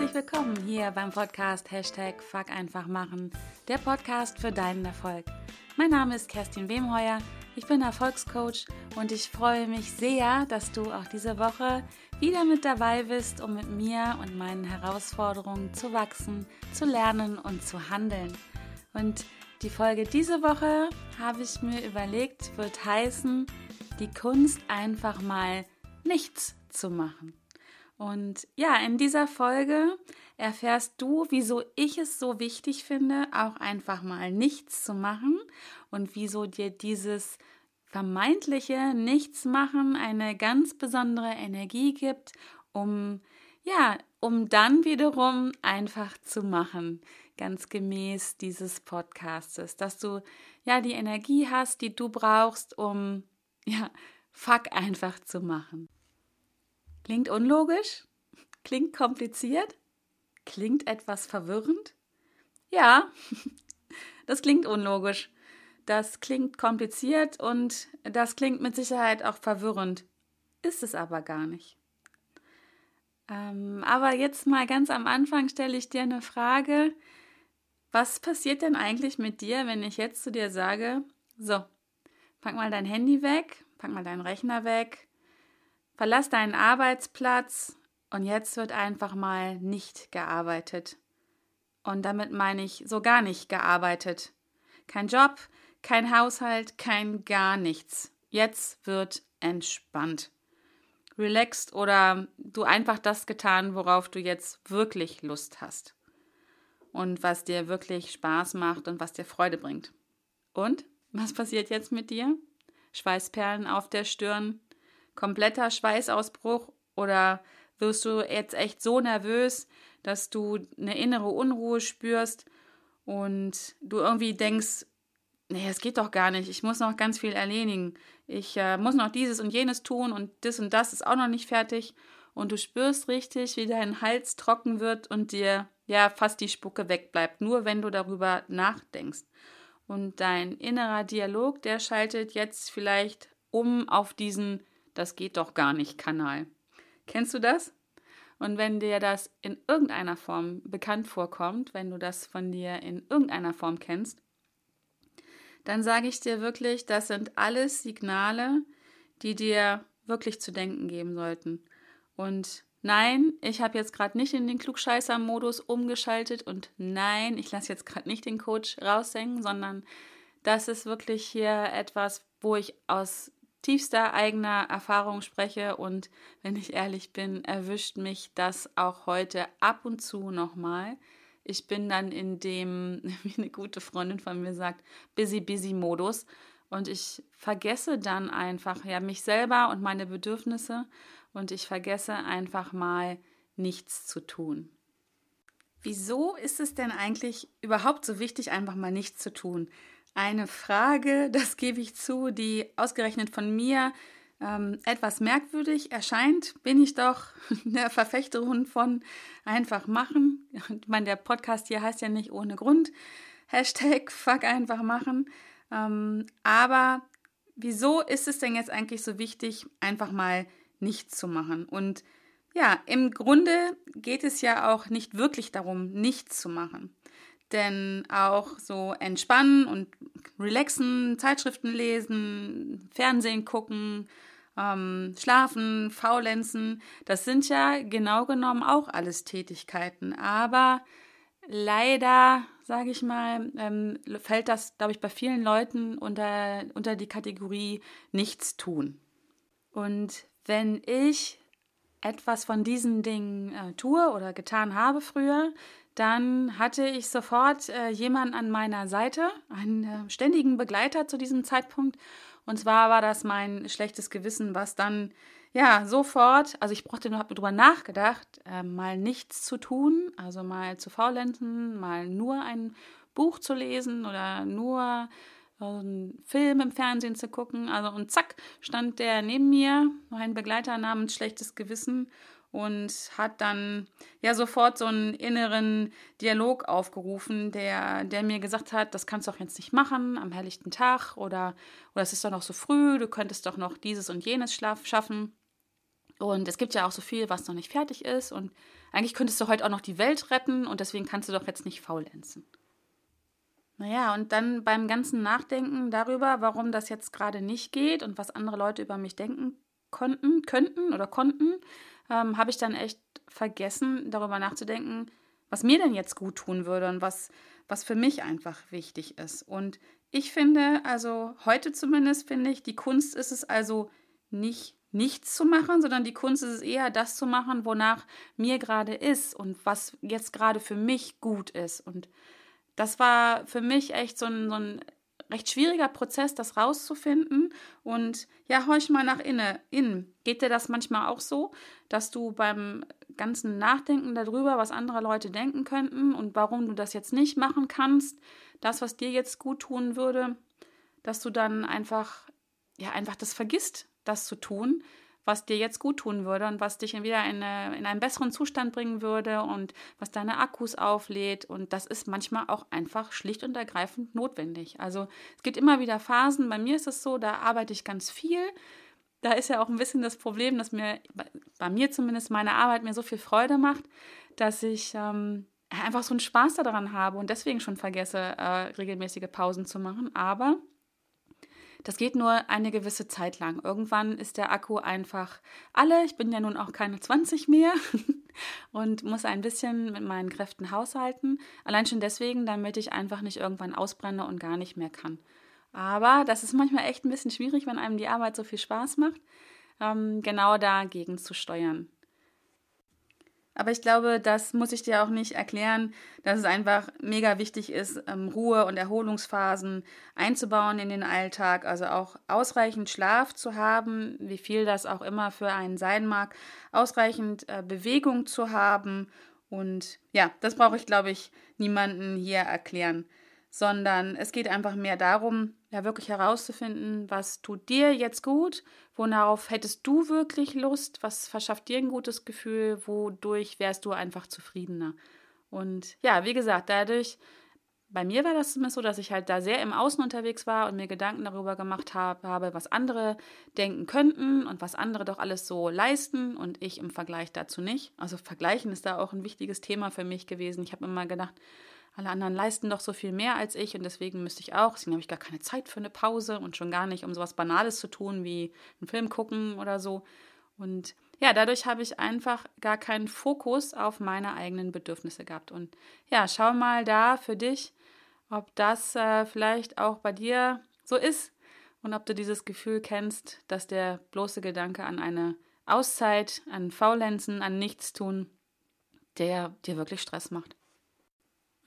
herzlich willkommen hier beim Podcast Hashtag Fuck einfach machen, der Podcast für deinen Erfolg. Mein Name ist Kerstin Wemheuer, ich bin Erfolgscoach und ich freue mich sehr, dass du auch diese Woche wieder mit dabei bist, um mit mir und meinen Herausforderungen zu wachsen, zu lernen und zu handeln. Und die Folge diese Woche habe ich mir überlegt, wird heißen, die Kunst einfach mal nichts zu machen. Und ja, in dieser Folge erfährst du, wieso ich es so wichtig finde, auch einfach mal nichts zu machen und wieso dir dieses vermeintliche Nichtsmachen eine ganz besondere Energie gibt, um ja, um dann wiederum einfach zu machen, ganz gemäß dieses Podcastes, dass du ja die Energie hast, die du brauchst, um ja, fuck einfach zu machen. Klingt unlogisch? Klingt kompliziert? Klingt etwas verwirrend? Ja, das klingt unlogisch. Das klingt kompliziert und das klingt mit Sicherheit auch verwirrend. Ist es aber gar nicht. Ähm, aber jetzt mal ganz am Anfang stelle ich dir eine Frage. Was passiert denn eigentlich mit dir, wenn ich jetzt zu dir sage, so, pack mal dein Handy weg, pack mal deinen Rechner weg, verlass deinen Arbeitsplatz und jetzt wird einfach mal nicht gearbeitet. Und damit meine ich so gar nicht gearbeitet. Kein Job, kein Haushalt, kein gar nichts. Jetzt wird entspannt. Relaxed oder du einfach das getan, worauf du jetzt wirklich Lust hast. Und was dir wirklich Spaß macht und was dir Freude bringt. Und was passiert jetzt mit dir? Schweißperlen auf der Stirn, kompletter Schweißausbruch? Oder wirst du jetzt echt so nervös, dass du eine innere Unruhe spürst und du irgendwie denkst, nee, es geht doch gar nicht, ich muss noch ganz viel erledigen, ich äh, muss noch dieses und jenes tun und das und das ist auch noch nicht fertig. Und du spürst richtig, wie dein Hals trocken wird und dir ja fast die Spucke wegbleibt, nur wenn du darüber nachdenkst. Und dein innerer Dialog, der schaltet jetzt vielleicht um auf diesen Das geht doch gar nicht Kanal. Kennst du das? Und wenn dir das in irgendeiner Form bekannt vorkommt, wenn du das von dir in irgendeiner Form kennst, dann sage ich dir wirklich, das sind alles Signale, die dir wirklich zu denken geben sollten. Und nein, ich habe jetzt gerade nicht in den Klugscheißer-Modus umgeschaltet und nein, ich lasse jetzt gerade nicht den Coach raushängen, sondern das ist wirklich hier etwas, wo ich aus tiefster eigener Erfahrung spreche und wenn ich ehrlich bin, erwischt mich das auch heute ab und zu nochmal. Ich bin dann in dem, wie eine gute Freundin von mir sagt, busy, busy Modus und ich vergesse dann einfach ja mich selber und meine Bedürfnisse und ich vergesse einfach mal nichts zu tun. Wieso ist es denn eigentlich überhaupt so wichtig, einfach mal nichts zu tun? Eine Frage, das gebe ich zu, die ausgerechnet von mir ähm, etwas merkwürdig erscheint, bin ich doch eine Verfechterin von einfach machen. Ich meine, der Podcast hier heißt ja nicht ohne Grund. Hashtag fuck einfach machen. Ähm, aber wieso ist es denn jetzt eigentlich so wichtig, einfach mal nichts zu machen? Und ja, im Grunde geht es ja auch nicht wirklich darum, nichts zu machen. Denn auch so entspannen und relaxen, Zeitschriften lesen, Fernsehen gucken, ähm, schlafen, faulenzen, das sind ja genau genommen auch alles Tätigkeiten. Aber leider, sage ich mal, ähm, fällt das, glaube ich, bei vielen Leuten unter, unter die Kategorie nichts tun. Und wenn ich etwas von diesen Dingen äh, tue oder getan habe früher, dann hatte ich sofort äh, jemanden an meiner Seite, einen äh, ständigen Begleiter zu diesem Zeitpunkt. Und zwar war das mein schlechtes Gewissen, was dann ja sofort, also ich brauchte nur, habe darüber nachgedacht, äh, mal nichts zu tun, also mal zu faulenzen, mal nur ein Buch zu lesen oder nur äh, einen Film im Fernsehen zu gucken. Also und zack, stand der neben mir, mein Begleiter namens Schlechtes Gewissen und hat dann ja sofort so einen inneren Dialog aufgerufen, der, der mir gesagt hat, das kannst du doch jetzt nicht machen am helllichten Tag oder, oder es ist doch noch so früh, du könntest doch noch dieses und jenes Schlaf schaffen. Und es gibt ja auch so viel, was noch nicht fertig ist. Und eigentlich könntest du heute auch noch die Welt retten und deswegen kannst du doch jetzt nicht faulenzen. Naja, und dann beim ganzen Nachdenken darüber, warum das jetzt gerade nicht geht und was andere Leute über mich denken konnten, könnten oder konnten, ähm, habe ich dann echt vergessen, darüber nachzudenken, was mir denn jetzt gut tun würde und was, was für mich einfach wichtig ist. Und ich finde, also heute zumindest finde ich, die Kunst ist es also nicht nichts zu machen, sondern die Kunst ist es eher das zu machen, wonach mir gerade ist und was jetzt gerade für mich gut ist. Und das war für mich echt so ein, so ein recht schwieriger Prozess, das rauszufinden. Und ja, horch mal nach inne, innen. Geht dir das manchmal auch so, dass du beim ganzen Nachdenken darüber, was andere Leute denken könnten und warum du das jetzt nicht machen kannst, das, was dir jetzt gut tun würde, dass du dann einfach, ja, einfach das vergisst, das zu tun, was dir jetzt gut tun würde und was dich wieder in, eine, in einen besseren Zustand bringen würde und was deine Akkus auflädt. Und das ist manchmal auch einfach schlicht und ergreifend notwendig. Also es gibt immer wieder Phasen. Bei mir ist es so, da arbeite ich ganz viel. Da ist ja auch ein bisschen das Problem, dass mir, bei mir zumindest, meine Arbeit mir so viel Freude macht, dass ich ähm, einfach so einen Spaß daran habe und deswegen schon vergesse, äh, regelmäßige Pausen zu machen. Aber das geht nur eine gewisse Zeit lang. Irgendwann ist der Akku einfach alle. Ich bin ja nun auch keine 20 mehr und muss ein bisschen mit meinen Kräften haushalten. Allein schon deswegen, damit ich einfach nicht irgendwann ausbrenne und gar nicht mehr kann. Aber das ist manchmal echt ein bisschen schwierig, wenn einem die Arbeit so viel Spaß macht, ähm, genau dagegen zu steuern. Aber ich glaube, das muss ich dir auch nicht erklären, dass es einfach mega wichtig ist, ähm, Ruhe- und Erholungsphasen einzubauen in den Alltag, also auch ausreichend Schlaf zu haben, wie viel das auch immer für einen sein mag, ausreichend äh, Bewegung zu haben. Und ja, das brauche ich, glaube ich, niemanden hier erklären sondern es geht einfach mehr darum, ja wirklich herauszufinden, was tut dir jetzt gut, worauf hättest du wirklich Lust, was verschafft dir ein gutes Gefühl, wodurch wärst du einfach zufriedener. Und ja, wie gesagt, dadurch, bei mir war das zumindest so, dass ich halt da sehr im Außen unterwegs war und mir Gedanken darüber gemacht habe, was andere denken könnten und was andere doch alles so leisten und ich im Vergleich dazu nicht. Also Vergleichen ist da auch ein wichtiges Thema für mich gewesen. Ich habe immer gedacht, alle anderen leisten doch so viel mehr als ich und deswegen müsste ich auch. Deswegen habe ich gar keine Zeit für eine Pause und schon gar nicht, um sowas Banales zu tun wie einen Film gucken oder so. Und ja, dadurch habe ich einfach gar keinen Fokus auf meine eigenen Bedürfnisse gehabt. Und ja, schau mal da für dich, ob das äh, vielleicht auch bei dir so ist und ob du dieses Gefühl kennst, dass der bloße Gedanke an eine Auszeit, an Faulenzen, an Nichtstun, der dir wirklich Stress macht.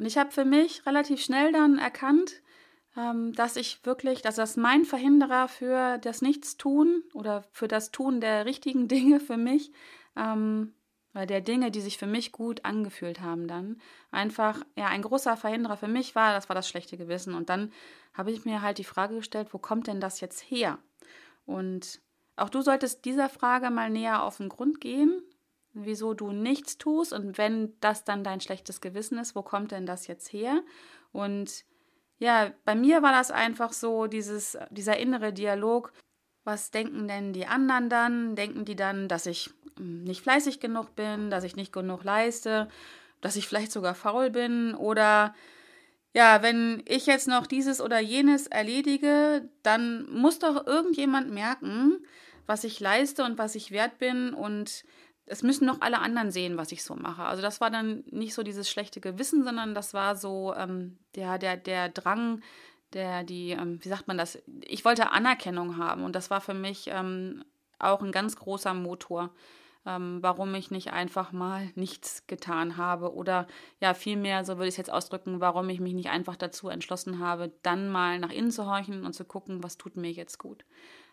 Und ich habe für mich relativ schnell dann erkannt, ähm, dass ich wirklich, dass das mein Verhinderer für das Nichtstun oder für das Tun der richtigen Dinge für mich, ähm, oder der Dinge, die sich für mich gut angefühlt haben, dann einfach, ja, ein großer Verhinderer für mich war, das war das schlechte Gewissen. Und dann habe ich mir halt die Frage gestellt, wo kommt denn das jetzt her? Und auch du solltest dieser Frage mal näher auf den Grund gehen wieso du nichts tust und wenn das dann dein schlechtes Gewissen ist, wo kommt denn das jetzt her? Und ja, bei mir war das einfach so, dieses, dieser innere Dialog, was denken denn die anderen dann? Denken die dann, dass ich hm, nicht fleißig genug bin, dass ich nicht genug leiste, dass ich vielleicht sogar faul bin oder ja, wenn ich jetzt noch dieses oder jenes erledige, dann muss doch irgendjemand merken, was ich leiste und was ich wert bin und es müssen noch alle anderen sehen, was ich so mache. Also das war dann nicht so dieses schlechte Gewissen, sondern das war so ähm, der, der, der Drang, der, die, ähm, wie sagt man das? Ich wollte Anerkennung haben und das war für mich ähm, auch ein ganz großer Motor, ähm, warum ich nicht einfach mal nichts getan habe oder ja, vielmehr, so würde ich es jetzt ausdrücken, warum ich mich nicht einfach dazu entschlossen habe, dann mal nach innen zu horchen und zu gucken, was tut mir jetzt gut.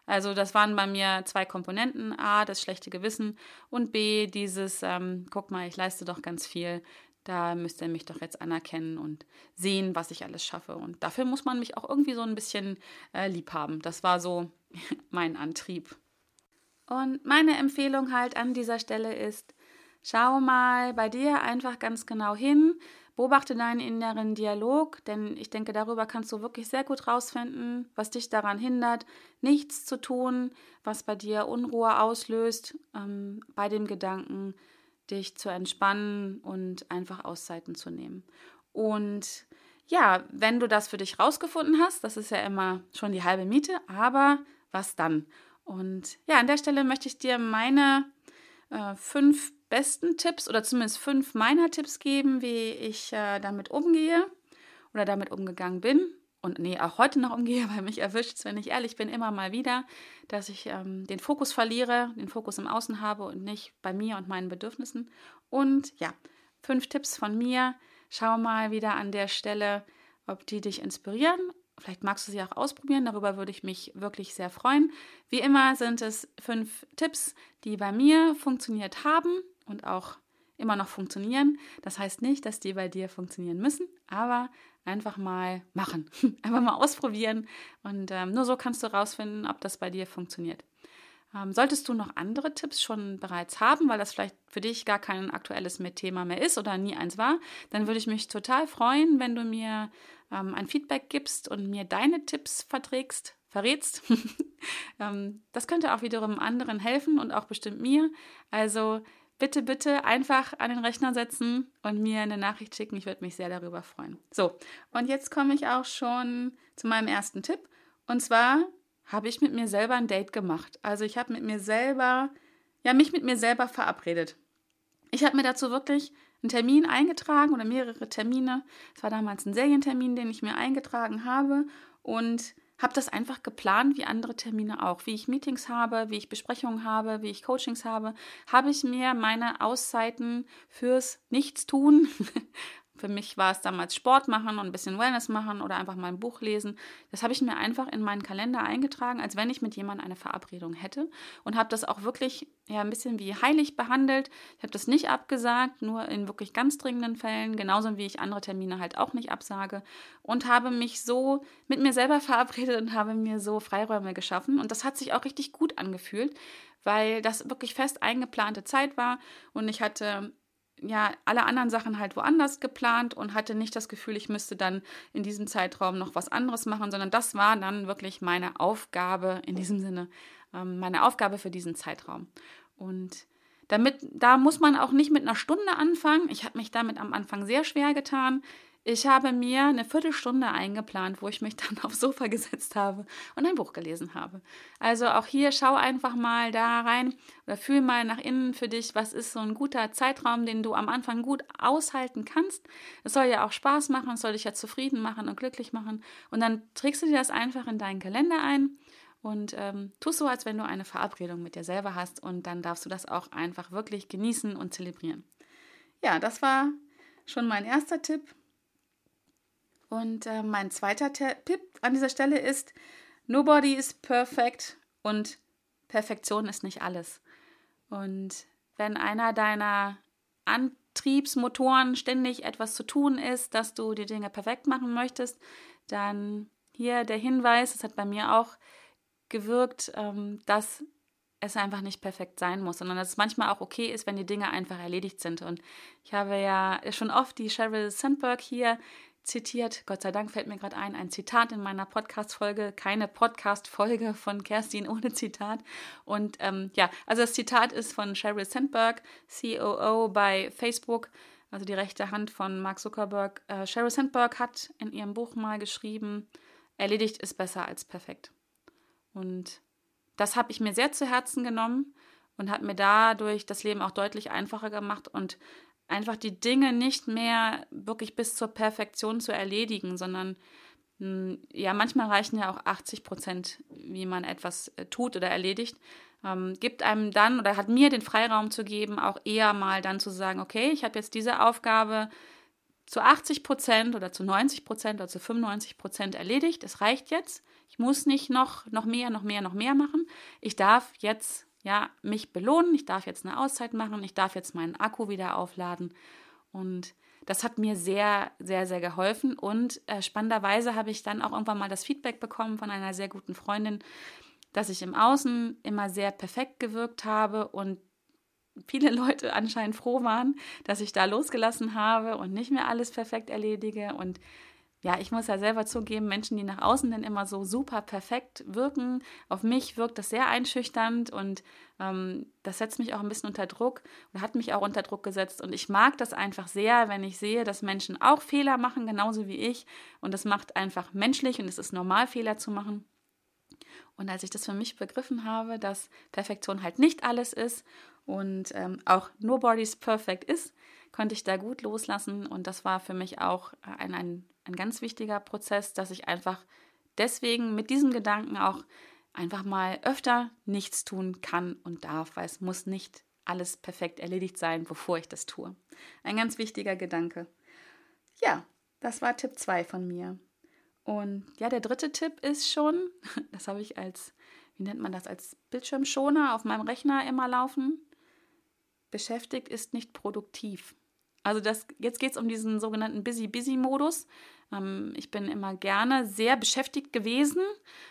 Also das waren bei mir zwei Komponenten. A, das schlechte Gewissen und B, dieses, ähm, guck mal, ich leiste doch ganz viel. Da müsst ihr mich doch jetzt anerkennen und sehen, was ich alles schaffe. Und dafür muss man mich auch irgendwie so ein bisschen äh, lieb haben. Das war so mein Antrieb. Und meine Empfehlung halt an dieser Stelle ist, schau mal bei dir einfach ganz genau hin, Beobachte deinen inneren Dialog, denn ich denke, darüber kannst du wirklich sehr gut rausfinden, was dich daran hindert, nichts zu tun, was bei dir Unruhe auslöst, ähm, bei dem Gedanken, dich zu entspannen und einfach Auszeiten zu nehmen. Und ja, wenn du das für dich rausgefunden hast, das ist ja immer schon die halbe Miete, aber was dann? Und ja, an der Stelle möchte ich dir meine äh, fünf besten Tipps oder zumindest fünf meiner Tipps geben, wie ich äh, damit umgehe oder damit umgegangen bin. Und nee, auch heute noch umgehe, weil mich erwischt wenn ich ehrlich bin, immer mal wieder, dass ich ähm, den Fokus verliere, den Fokus im Außen habe und nicht bei mir und meinen Bedürfnissen. Und ja, fünf Tipps von mir. Schau mal wieder an der Stelle, ob die dich inspirieren Vielleicht magst du sie auch ausprobieren, darüber würde ich mich wirklich sehr freuen. Wie immer sind es fünf Tipps, die bei mir funktioniert haben und auch immer noch funktionieren. Das heißt nicht, dass die bei dir funktionieren müssen, aber einfach mal machen, einfach mal ausprobieren und ähm, nur so kannst du herausfinden, ob das bei dir funktioniert. Ähm, solltest du noch andere Tipps schon bereits haben, weil das vielleicht für dich gar kein aktuelles Thema mehr ist oder nie eins war, dann würde ich mich total freuen, wenn du mir ähm, ein Feedback gibst und mir deine Tipps verträgst, verrätst. ähm, das könnte auch wiederum anderen helfen und auch bestimmt mir. Also bitte, bitte einfach an den Rechner setzen und mir eine Nachricht schicken. Ich würde mich sehr darüber freuen. So, und jetzt komme ich auch schon zu meinem ersten Tipp. Und zwar habe ich mit mir selber ein Date gemacht. Also ich habe mit mir selber, ja, mich mit mir selber verabredet. Ich habe mir dazu wirklich einen Termin eingetragen oder mehrere Termine. Es war damals ein Serientermin, den ich mir eingetragen habe und habe das einfach geplant, wie andere Termine auch. Wie ich Meetings habe, wie ich Besprechungen habe, wie ich Coachings habe, habe ich mir meine Auszeiten fürs Nichtstun Für mich war es damals Sport machen und ein bisschen Wellness machen oder einfach mal ein Buch lesen. Das habe ich mir einfach in meinen Kalender eingetragen, als wenn ich mit jemandem eine Verabredung hätte und habe das auch wirklich ja ein bisschen wie heilig behandelt. Ich habe das nicht abgesagt, nur in wirklich ganz dringenden Fällen, genauso wie ich andere Termine halt auch nicht absage und habe mich so mit mir selber verabredet und habe mir so Freiräume geschaffen und das hat sich auch richtig gut angefühlt, weil das wirklich fest eingeplante Zeit war und ich hatte ja alle anderen Sachen halt woanders geplant und hatte nicht das Gefühl, ich müsste dann in diesem Zeitraum noch was anderes machen, sondern das war dann wirklich meine Aufgabe in diesem Sinne, ähm, meine Aufgabe für diesen Zeitraum. Und damit, da muss man auch nicht mit einer Stunde anfangen. Ich habe mich damit am Anfang sehr schwer getan. Ich habe mir eine Viertelstunde eingeplant, wo ich mich dann aufs Sofa gesetzt habe und ein Buch gelesen habe. Also auch hier schau einfach mal da rein oder fühl mal nach innen für dich, was ist so ein guter Zeitraum, den du am Anfang gut aushalten kannst. Es soll ja auch Spaß machen, es soll dich ja zufrieden machen und glücklich machen. Und dann trägst du dir das einfach in deinen Kalender ein und ähm, tust so, als wenn du eine Verabredung mit dir selber hast und dann darfst du das auch einfach wirklich genießen und zelebrieren. Ja, das war schon mein erster Tipp. Und äh, mein zweiter Tipp an dieser Stelle ist, nobody is perfect und Perfektion ist nicht alles. Und wenn einer deiner Antriebsmotoren ständig etwas zu tun ist, dass du die Dinge perfekt machen möchtest, dann hier der Hinweis, das hat bei mir auch gewirkt, ähm, dass es einfach nicht perfekt sein muss, sondern dass es manchmal auch okay ist, wenn die Dinge einfach erledigt sind. Und ich habe ja schon oft die Sheryl Sandberg hier zitiert. Gott sei Dank fällt mir gerade ein, ein Zitat in meiner Podcast-Folge. Keine Podcast-Folge von Kerstin ohne Zitat. Und ähm, ja, also das Zitat ist von Sheryl Sandberg, COO bei Facebook, also die rechte Hand von Mark Zuckerberg. Äh, Sheryl Sandberg hat in ihrem Buch mal geschrieben, erledigt ist besser als perfekt. Und das habe ich mir sehr zu Herzen genommen und hat mir dadurch das Leben auch deutlich einfacher gemacht und einfach die Dinge nicht mehr wirklich bis zur Perfektion zu erledigen, sondern hm, ja, manchmal reichen ja auch 80 Prozent, wie man etwas äh, tut oder erledigt. Ähm, gibt einem dann oder hat mir den Freiraum zu geben, auch eher mal dann zu sagen, okay, ich habe jetzt diese Aufgabe zu 80 Prozent oder zu 90 Prozent oder zu 95 Prozent erledigt. Es reicht jetzt. Ich muss nicht noch, noch mehr, noch mehr, noch mehr machen. Ich darf jetzt ja, mich belohnen, ich darf jetzt eine Auszeit machen, ich darf jetzt meinen Akku wieder aufladen. Und das hat mir sehr, sehr, sehr geholfen. Und äh, spannenderweise habe ich dann auch irgendwann mal das Feedback bekommen von einer sehr guten Freundin, dass ich im Außen immer sehr perfekt gewirkt habe und viele Leute anscheinend froh waren, dass ich da losgelassen habe und nicht mehr alles perfekt erledige. Und ja, ich muss ja selber zugeben, Menschen, die nach außen dann immer so super perfekt wirken, auf mich wirkt das sehr einschüchternd und ähm, das setzt mich auch ein bisschen unter Druck und hat mich auch unter Druck gesetzt. Und ich mag das einfach sehr, wenn ich sehe, dass Menschen auch Fehler machen, genauso wie ich. Und das macht einfach menschlich und es ist normal, Fehler zu machen. Und als ich das für mich begriffen habe, dass Perfektion halt nicht alles ist und ähm, auch Nobody's Perfect ist, konnte ich da gut loslassen. Und das war für mich auch ein, ein, ein ganz wichtiger Prozess, dass ich einfach deswegen mit diesem Gedanken auch einfach mal öfter nichts tun kann und darf, weil es muss nicht alles perfekt erledigt sein, bevor ich das tue. Ein ganz wichtiger Gedanke. Ja, das war Tipp 2 von mir. Und ja, der dritte Tipp ist schon, das habe ich als, wie nennt man das, als Bildschirmschoner auf meinem Rechner immer laufen. Beschäftigt ist nicht produktiv. Also das, jetzt geht es um diesen sogenannten Busy-Busy-Modus. Ähm, ich bin immer gerne sehr beschäftigt gewesen,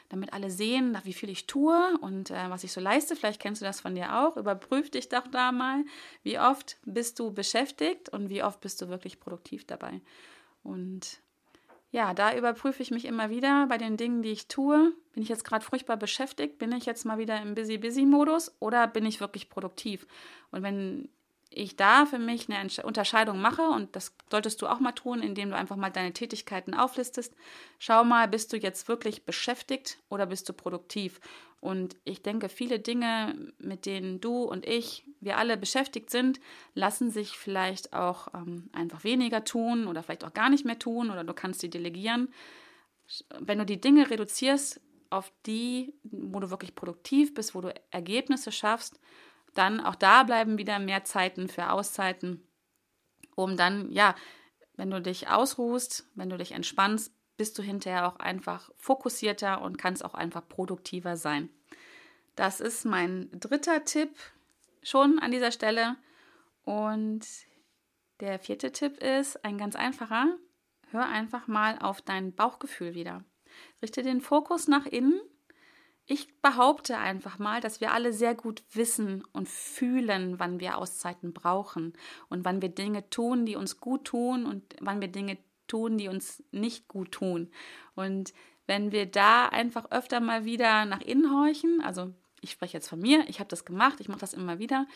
damit alle sehen, wie viel ich tue und äh, was ich so leiste. Vielleicht kennst du das von dir auch. Überprüf dich doch da mal, wie oft bist du beschäftigt und wie oft bist du wirklich produktiv dabei. Und ja, da überprüfe ich mich immer wieder bei den Dingen, die ich tue. Bin ich jetzt gerade furchtbar beschäftigt? Bin ich jetzt mal wieder im Busy-Busy-Modus oder bin ich wirklich produktiv? Und wenn ich da für mich eine Unterscheidung mache, und das solltest du auch mal tun, indem du einfach mal deine Tätigkeiten auflistest, schau mal, bist du jetzt wirklich beschäftigt oder bist du produktiv? Und ich denke, viele Dinge, mit denen du und ich, wir alle beschäftigt sind, lassen sich vielleicht auch ähm, einfach weniger tun oder vielleicht auch gar nicht mehr tun oder du kannst sie delegieren. Wenn du die Dinge reduzierst auf die, wo du wirklich produktiv bist, wo du Ergebnisse schaffst, dann auch da bleiben wieder mehr Zeiten für Auszeiten, um dann, ja, wenn du dich ausruhst, wenn du dich entspannst, bist du hinterher auch einfach fokussierter und kannst auch einfach produktiver sein. Das ist mein dritter Tipp schon an dieser Stelle. Und der vierte Tipp ist ein ganz einfacher. Hör einfach mal auf dein Bauchgefühl wieder. Richte den Fokus nach innen ich behaupte einfach mal, dass wir alle sehr gut wissen und fühlen, wann wir Auszeiten brauchen und wann wir Dinge tun, die uns gut tun und wann wir Dinge tun, die uns nicht gut tun. Und wenn wir da einfach öfter mal wieder nach innen horchen, also ich spreche jetzt von mir, ich habe das gemacht, ich mache das immer wieder,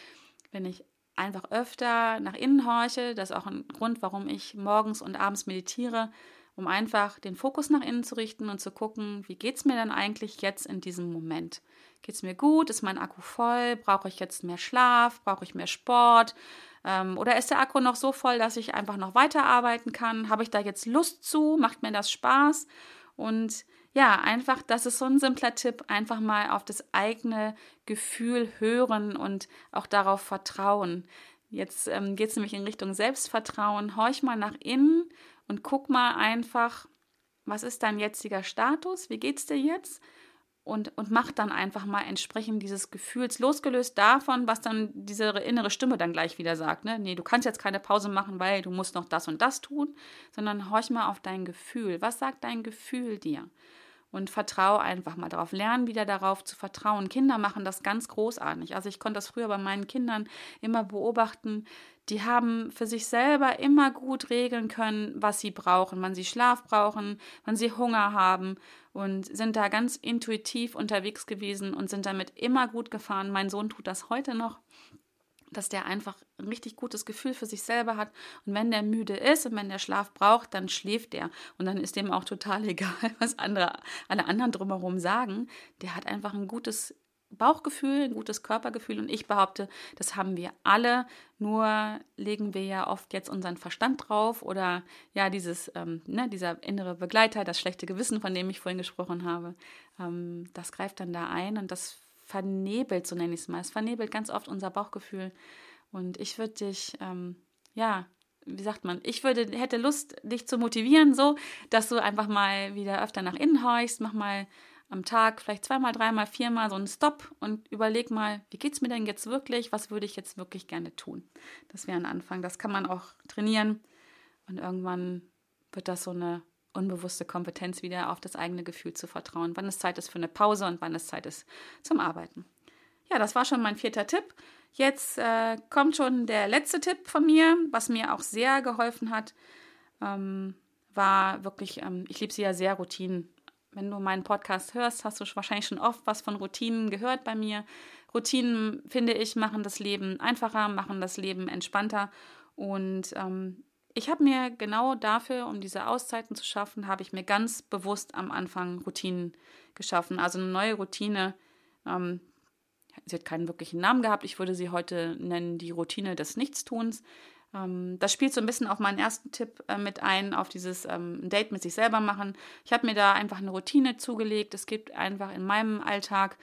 wenn ich einfach öfter nach innen horche, das ist auch ein Grund, warum ich morgens und abends meditiere, um einfach den Fokus nach innen zu richten und zu gucken, wie geht es mir denn eigentlich jetzt in diesem Moment? Geht es mir gut? Ist mein Akku voll? Brauche ich jetzt mehr Schlaf? Brauche ich mehr Sport? Ähm, oder ist der Akku noch so voll, dass ich einfach noch weiterarbeiten kann? Habe ich da jetzt Lust zu? Macht mir das Spaß? Und ja, einfach, das ist so ein simpler Tipp, einfach mal auf das eigene Gefühl hören und auch darauf vertrauen. Jetzt ähm, geht es nämlich in Richtung Selbstvertrauen. Horch mal nach innen und guck mal einfach, was ist dein jetziger Status? Wie geht's dir jetzt? Und, und mach dann einfach mal entsprechend dieses Gefühls, losgelöst davon, was dann diese innere Stimme dann gleich wieder sagt. Ne? Nee, du kannst jetzt keine Pause machen, weil du musst noch das und das tun, sondern horch mal auf dein Gefühl. Was sagt dein Gefühl dir? Und vertraue einfach mal darauf. Lernen wieder darauf zu vertrauen. Kinder machen das ganz großartig. Also ich konnte das früher bei meinen Kindern immer beobachten. Die haben für sich selber immer gut regeln können, was sie brauchen, wann sie Schlaf brauchen, wann sie Hunger haben und sind da ganz intuitiv unterwegs gewesen und sind damit immer gut gefahren. Mein Sohn tut das heute noch dass der einfach ein richtig gutes Gefühl für sich selber hat. Und wenn der müde ist und wenn der Schlaf braucht, dann schläft der. Und dann ist dem auch total egal, was andere, alle anderen drumherum sagen. Der hat einfach ein gutes Bauchgefühl, ein gutes Körpergefühl. Und ich behaupte, das haben wir alle. Nur legen wir ja oft jetzt unseren Verstand drauf oder ja, dieses, ähm, ne, dieser innere Begleiter, das schlechte Gewissen, von dem ich vorhin gesprochen habe, ähm, das greift dann da ein und das vernebelt, so nenne ich es mal. Es vernebelt ganz oft unser Bauchgefühl. Und ich würde dich, ähm, ja, wie sagt man, ich würde, hätte Lust, dich zu motivieren, so, dass du einfach mal wieder öfter nach innen horchst, mach mal am Tag vielleicht zweimal, dreimal, viermal so einen Stopp und überleg mal, wie geht es mir denn jetzt wirklich? Was würde ich jetzt wirklich gerne tun? Das wäre ein Anfang. Das kann man auch trainieren und irgendwann wird das so eine unbewusste Kompetenz wieder auf das eigene Gefühl zu vertrauen, wann es Zeit ist für eine Pause und wann es Zeit ist zum Arbeiten. Ja, das war schon mein vierter Tipp. Jetzt äh, kommt schon der letzte Tipp von mir, was mir auch sehr geholfen hat, ähm, war wirklich, ähm, ich liebe sie ja sehr, Routinen. Wenn du meinen Podcast hörst, hast du wahrscheinlich schon oft was von Routinen gehört bei mir. Routinen, finde ich, machen das Leben einfacher, machen das Leben entspannter. Und ähm, ich habe mir genau dafür, um diese Auszeiten zu schaffen, habe ich mir ganz bewusst am Anfang Routinen geschaffen. Also eine neue Routine. Ähm, sie hat keinen wirklichen Namen gehabt. Ich würde sie heute nennen die Routine des Nichtstuns. Ähm, das spielt so ein bisschen auf meinen ersten Tipp äh, mit ein, auf dieses ähm, Date mit sich selber machen. Ich habe mir da einfach eine Routine zugelegt. Es gibt einfach in meinem Alltag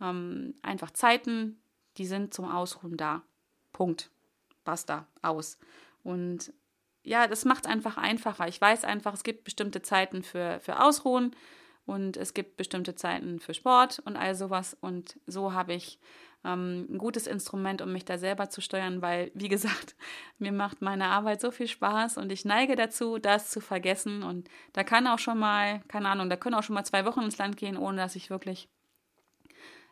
ähm, einfach Zeiten, die sind zum Ausruhen da. Punkt. Basta. Aus. Und ja, das macht es einfach einfacher. Ich weiß einfach, es gibt bestimmte Zeiten für, für Ausruhen und es gibt bestimmte Zeiten für Sport und all sowas. Und so habe ich ähm, ein gutes Instrument, um mich da selber zu steuern, weil, wie gesagt, mir macht meine Arbeit so viel Spaß und ich neige dazu, das zu vergessen. Und da kann auch schon mal, keine Ahnung, da können auch schon mal zwei Wochen ins Land gehen, ohne dass ich wirklich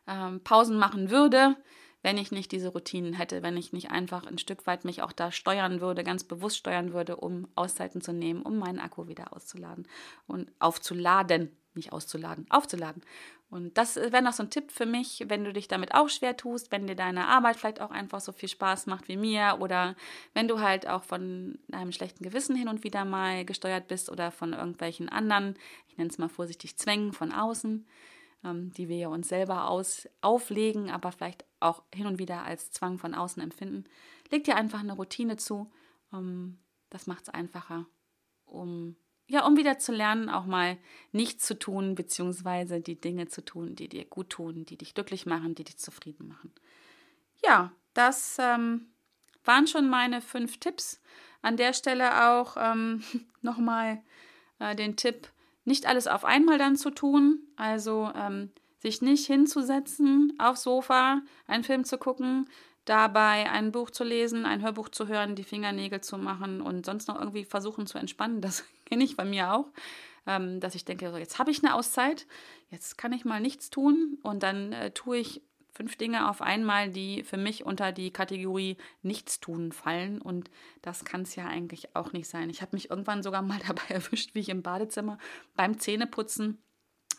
ähm, Pausen machen würde wenn ich nicht diese Routinen hätte, wenn ich nicht einfach ein Stück weit mich auch da steuern würde, ganz bewusst steuern würde, um Auszeiten zu nehmen, um meinen Akku wieder auszuladen und aufzuladen, nicht auszuladen, aufzuladen. Und das wäre noch so ein Tipp für mich, wenn du dich damit auch schwer tust, wenn dir deine Arbeit vielleicht auch einfach so viel Spaß macht wie mir oder wenn du halt auch von einem schlechten Gewissen hin und wieder mal gesteuert bist oder von irgendwelchen anderen, ich nenne es mal vorsichtig, Zwängen von außen die wir uns selber aus, auflegen, aber vielleicht auch hin und wieder als Zwang von außen empfinden. Leg dir einfach eine Routine zu. Ähm, das macht es einfacher, um ja, um wieder zu lernen, auch mal nichts zu tun, beziehungsweise die Dinge zu tun, die dir gut tun, die dich glücklich machen, die dich zufrieden machen. Ja, das ähm, waren schon meine fünf Tipps. An der Stelle auch ähm, nochmal äh, den Tipp, nicht alles auf einmal dann zu tun, also ähm, sich nicht hinzusetzen aufs Sofa, einen Film zu gucken, dabei ein Buch zu lesen, ein Hörbuch zu hören, die Fingernägel zu machen und sonst noch irgendwie versuchen zu entspannen. Das kenne ich bei mir auch, ähm, dass ich denke, so, jetzt habe ich eine Auszeit, jetzt kann ich mal nichts tun und dann äh, tue ich fünf Dinge auf einmal, die für mich unter die Kategorie Nichtstun fallen. Und das kann es ja eigentlich auch nicht sein. Ich habe mich irgendwann sogar mal dabei erwischt, wie ich im Badezimmer beim Zähneputzen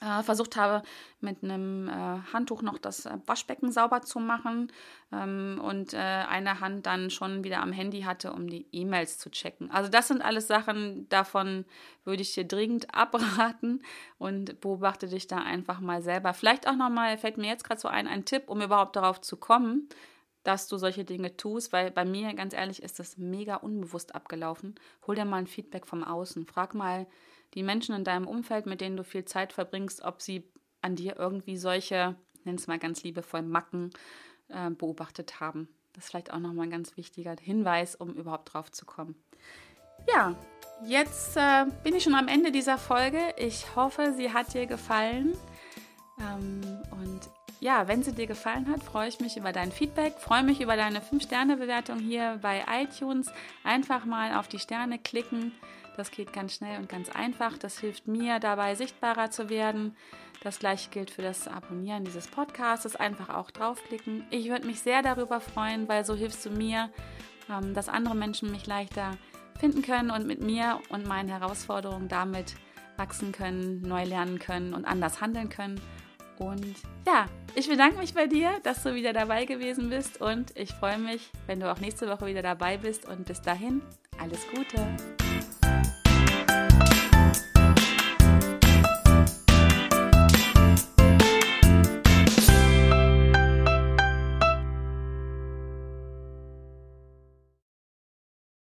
äh, versucht habe, mit einem äh, Handtuch noch das äh, Waschbecken sauber zu machen ähm, und äh, eine Hand dann schon wieder am Handy hatte, um die E-Mails zu checken. Also das sind alles Sachen, davon würde ich dir dringend abraten und beobachte dich da einfach mal selber. Vielleicht auch nochmal, fällt mir jetzt gerade so ein, ein Tipp, um überhaupt darauf zu kommen, dass du solche Dinge tust, weil bei mir, ganz ehrlich, ist das mega unbewusst abgelaufen. Hol dir mal ein Feedback vom Außen. Frag mal, die Menschen in deinem Umfeld, mit denen du viel Zeit verbringst, ob sie an dir irgendwie solche, nenn es mal ganz liebevoll, Macken äh, beobachtet haben. Das ist vielleicht auch nochmal ein ganz wichtiger Hinweis, um überhaupt drauf zu kommen. Ja, jetzt äh, bin ich schon am Ende dieser Folge. Ich hoffe, sie hat dir gefallen. Ähm, und ja, wenn sie dir gefallen hat, freue ich mich über dein Feedback, freue mich über deine 5-Sterne-Bewertung hier bei iTunes. Einfach mal auf die Sterne klicken das geht ganz schnell und ganz einfach. Das hilft mir dabei, sichtbarer zu werden. Das gleiche gilt für das Abonnieren dieses Podcasts. Einfach auch draufklicken. Ich würde mich sehr darüber freuen, weil so hilfst du mir, ähm, dass andere Menschen mich leichter finden können und mit mir und meinen Herausforderungen damit wachsen können, neu lernen können und anders handeln können. Und ja, ich bedanke mich bei dir, dass du wieder dabei gewesen bist und ich freue mich, wenn du auch nächste Woche wieder dabei bist und bis dahin alles Gute.